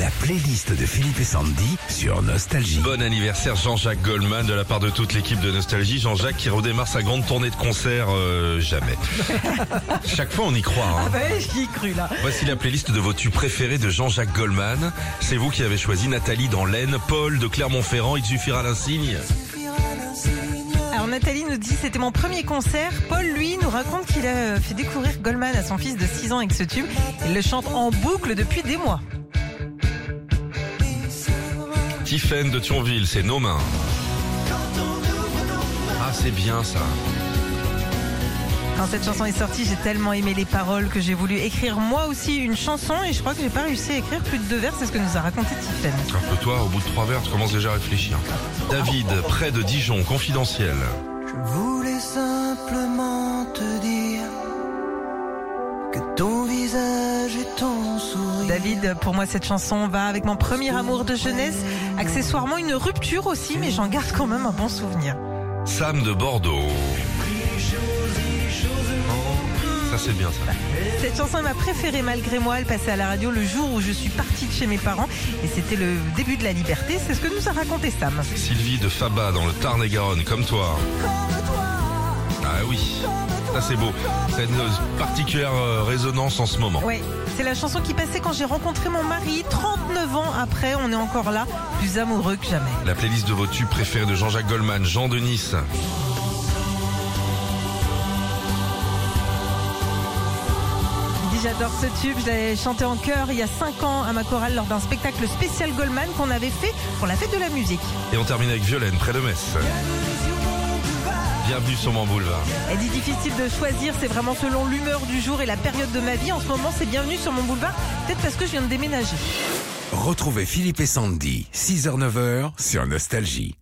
La playlist de Philippe et Sandy sur Nostalgie. Bon anniversaire Jean-Jacques Goldman de la part de toute l'équipe de Nostalgie. Jean-Jacques qui redémarre sa grande tournée de concerts euh, jamais. Chaque fois on y croit. hein. Ah ouais, j'y ai cru là. Voici la playlist de vos tubes préférés de Jean-Jacques Goldman. C'est vous qui avez choisi Nathalie dans l'Aisne, Paul de Clermont-Ferrand, il suffira d'un signe. Alors Nathalie nous dit c'était mon premier concert. Paul lui nous raconte qu'il a fait découvrir Goldman à son fils de 6 ans avec ce tube. Il le chante en boucle depuis des mois. Tiffaine de Thionville, c'est nos mains. Ah c'est bien ça. Quand cette chanson est sortie, j'ai tellement aimé les paroles que j'ai voulu écrire moi aussi une chanson et je crois que j'ai pas réussi à écrire plus de deux vers, c'est ce que nous a raconté Tiffen. Un peu toi, au bout de trois verres, tu commences déjà à réfléchir. David, près de Dijon, confidentiel. Je voulais simplement te dire que ton visage et ton sourire. David, pour moi cette chanson va avec mon premier amour de jeunesse, accessoirement une rupture aussi, mais j'en garde quand même un bon souvenir. Sam de Bordeaux. Ça c'est bien ça. Cette chanson est ma préférée malgré moi. Elle passait à la radio le jour où je suis partie de chez mes parents et c'était le début de la liberté. C'est ce que nous a raconté Sam. Sylvie de Faba dans le Tarn-et-Garonne, comme toi. Ah oui, ça c'est beau. C'est une particulière euh, résonance en ce moment. Ouais, c'est la chanson qui passait quand j'ai rencontré mon mari. 39 ans après, on est encore là, plus amoureux que jamais. La playlist de vos tubes préférés de Jean-Jacques Goldman, Jean de Nice. Il dit j'adore ce tube, je l'avais chanté en chœur il y a 5 ans à ma chorale lors d'un spectacle spécial Goldman qu'on avait fait pour la fête de la musique. Et on termine avec Violaine, près de Metz. Bienvenue sur mon boulevard. Elle dit difficile de choisir, c'est vraiment selon l'humeur du jour et la période de ma vie. En ce moment, c'est bienvenue sur mon boulevard, peut-être parce que je viens de déménager. Retrouvez Philippe et Sandy, 6h-9h sur Nostalgie.